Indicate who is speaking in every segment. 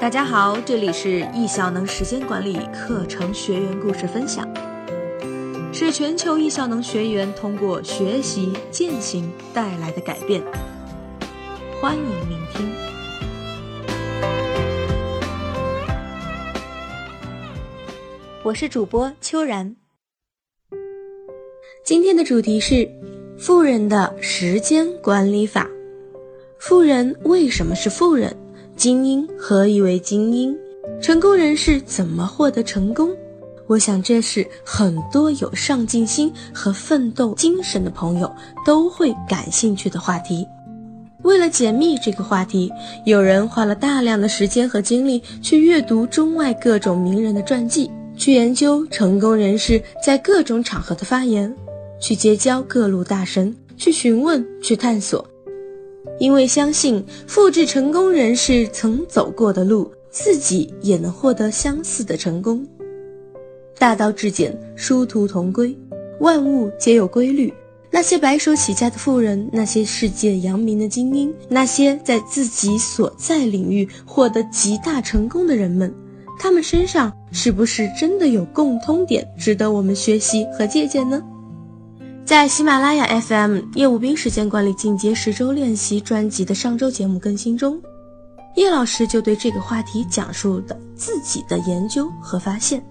Speaker 1: 大家好，这里是易效能时间管理课程学员故事分享，是全球易效能学员通过学习践行带来的改变。欢迎聆听。我是主播秋然，今天的主题是富人的时间管理法。富人为什么是富人？精英何以为精英？成功人士怎么获得成功？我想这是很多有上进心和奋斗精神的朋友都会感兴趣的话题。为了解密这个话题，有人花了大量的时间和精力去阅读中外各种名人的传记，去研究成功人士在各种场合的发言，去结交各路大神，去询问，去探索。因为相信复制成功人士曾走过的路，自己也能获得相似的成功。大道至简，殊途同归，万物皆有规律。那些白手起家的富人，那些世界扬名的精英，那些在自己所在领域获得极大成功的人们，他们身上是不是真的有共通点，值得我们学习和借鉴呢？在喜马拉雅 FM 叶武兵时间管理进阶十周练习专辑的上周节目更新中，叶老师就对这个话题讲述的自己的研究和发现。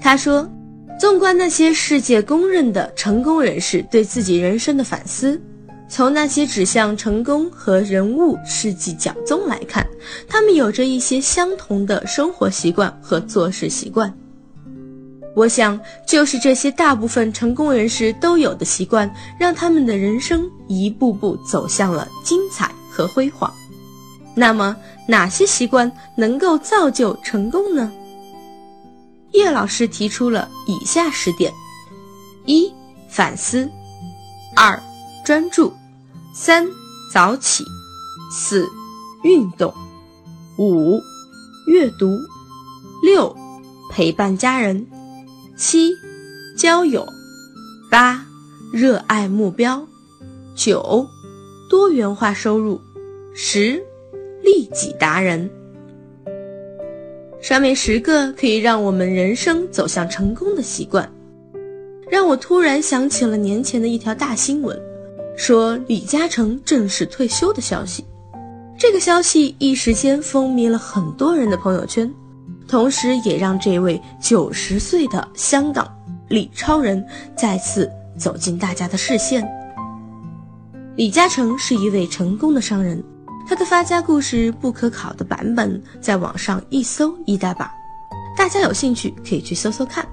Speaker 1: 他说，纵观那些世界公认的成功人士对自己人生的反思，从那些指向成功和人物事迹讲宗来看，他们有着一些相同的生活习惯和做事习惯。我想，就是这些大部分成功人士都有的习惯，让他们的人生一步步走向了精彩和辉煌。那么，哪些习惯能够造就成功呢？叶老师提出了以下十点：一、反思；二、专注；三、早起；四、运动；五、阅读；六、陪伴家人。七，交友；八，热爱目标；九，多元化收入；十，利己达人。上面十个可以让我们人生走向成功的习惯，让我突然想起了年前的一条大新闻，说李嘉诚正式退休的消息。这个消息一时间风靡了很多人的朋友圈。同时，也让这位九十岁的香港李超人再次走进大家的视线。李嘉诚是一位成功的商人，他的发家故事不可考的版本在网上一搜一大把，大家有兴趣可以去搜搜看。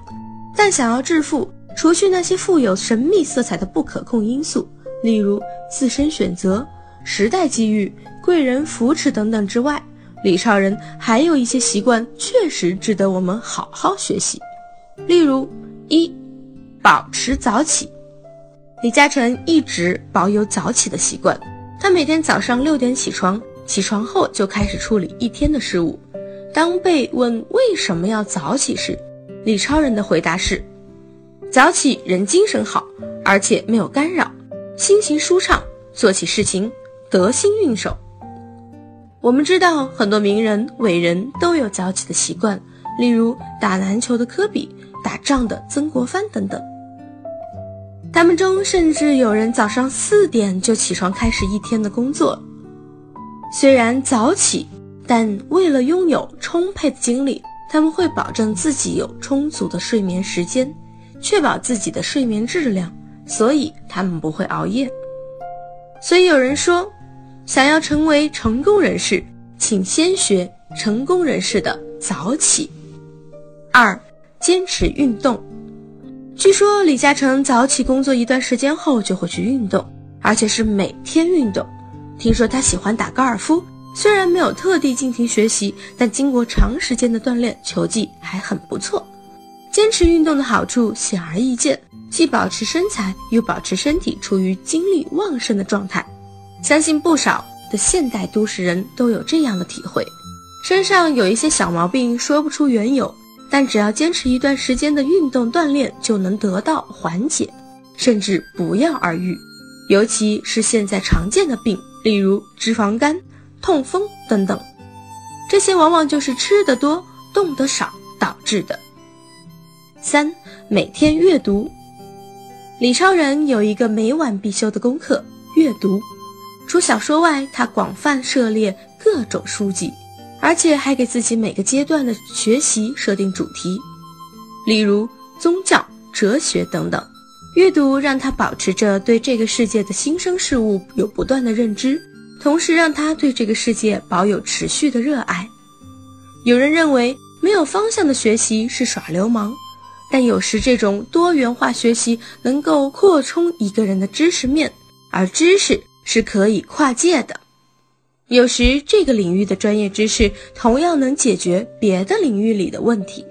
Speaker 1: 但想要致富，除去那些富有神秘色彩的不可控因素，例如自身选择、时代机遇、贵人扶持等等之外，李超人还有一些习惯确实值得我们好好学习，例如一，保持早起。李嘉诚一直保有早起的习惯，他每天早上六点起床，起床后就开始处理一天的事务。当被问为什么要早起时，李超人的回答是：早起人精神好，而且没有干扰，心情舒畅，做起事情得心应手。我们知道很多名人伟人都有早起的习惯，例如打篮球的科比、打仗的曾国藩等等。他们中甚至有人早上四点就起床开始一天的工作。虽然早起，但为了拥有充沛的精力，他们会保证自己有充足的睡眠时间，确保自己的睡眠质量，所以他们不会熬夜。所以有人说。想要成为成功人士，请先学成功人士的早起。二，坚持运动。据说李嘉诚早起工作一段时间后就会去运动，而且是每天运动。听说他喜欢打高尔夫，虽然没有特地进行学习，但经过长时间的锻炼，球技还很不错。坚持运动的好处显而易见，既保持身材，又保持身体处于精力旺盛的状态。相信不少的现代都市人都有这样的体会：身上有一些小毛病，说不出缘由，但只要坚持一段时间的运动锻炼，就能得到缓解，甚至不药而愈。尤其是现在常见的病，例如脂肪肝、痛风等等。这些往往就是吃得多、动得少导致的。三、每天阅读。李超人有一个每晚必修的功课——阅读。除小说外，他广泛涉猎各种书籍，而且还给自己每个阶段的学习设定主题，例如宗教、哲学等等。阅读让他保持着对这个世界的新生事物有不断的认知，同时让他对这个世界保有持续的热爱。有人认为没有方向的学习是耍流氓，但有时这种多元化学习能够扩充一个人的知识面，而知识是可以跨界的。有时这个领域的专业知识同样能解决别的领域里的问题。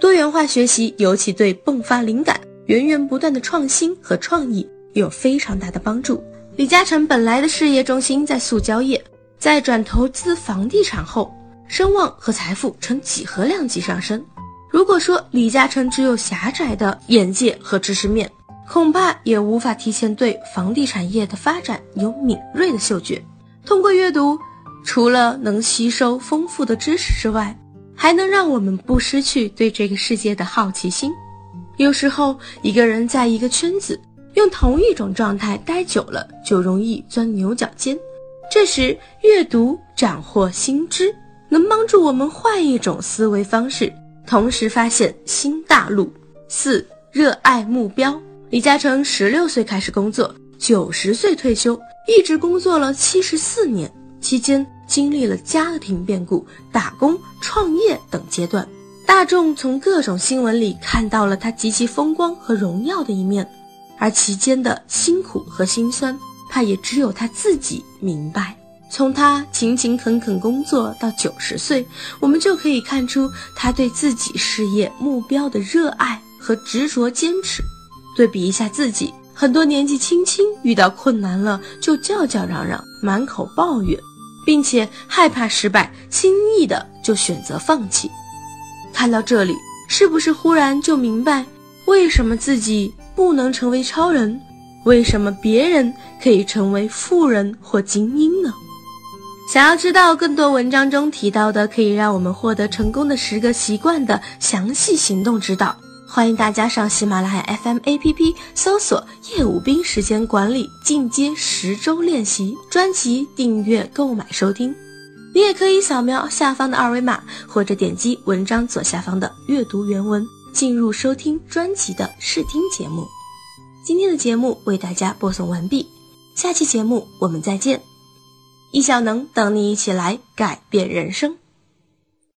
Speaker 1: 多元化学习尤其对迸发灵感。源源不断的创新和创意有非常大的帮助。李嘉诚本来的事业中心在塑胶业，在转投资房地产后，声望和财富呈几何量级上升。如果说李嘉诚只有狭窄的眼界和知识面，恐怕也无法提前对房地产业的发展有敏锐的嗅觉。通过阅读，除了能吸收丰富的知识之外，还能让我们不失去对这个世界的好奇心。有时候，一个人在一个圈子用同一种状态待久了，就容易钻牛角尖。这时，阅读斩获新知，能帮助我们换一种思维方式，同时发现新大陆。四、热爱目标。李嘉诚十六岁开始工作，九十岁退休，一直工作了七十四年，期间经历了家庭变故、打工、创业等阶段。大众从各种新闻里看到了他极其风光和荣耀的一面，而其间的辛苦和辛酸，怕也只有他自己明白。从他勤勤恳恳工作到九十岁，我们就可以看出他对自己事业目标的热爱和执着坚持。对比一下自己，很多年纪轻轻遇到困难了就叫叫嚷嚷，满口抱怨，并且害怕失败，轻易的就选择放弃。看到这里，是不是忽然就明白为什么自己不能成为超人？为什么别人可以成为富人或精英呢？想要知道更多文章中提到的可以让我们获得成功的十个习惯的详细行动指导，欢迎大家上喜马拉雅 FM APP 搜索“叶武兵时间管理进阶十周练习”专辑，订阅购买收听。你也可以扫描下方的二维码，或者点击文章左下方的阅读原文，进入收听专辑的试听节目。今天的节目为大家播送完毕，下期节目我们再见。易小能等你一起来改变人生。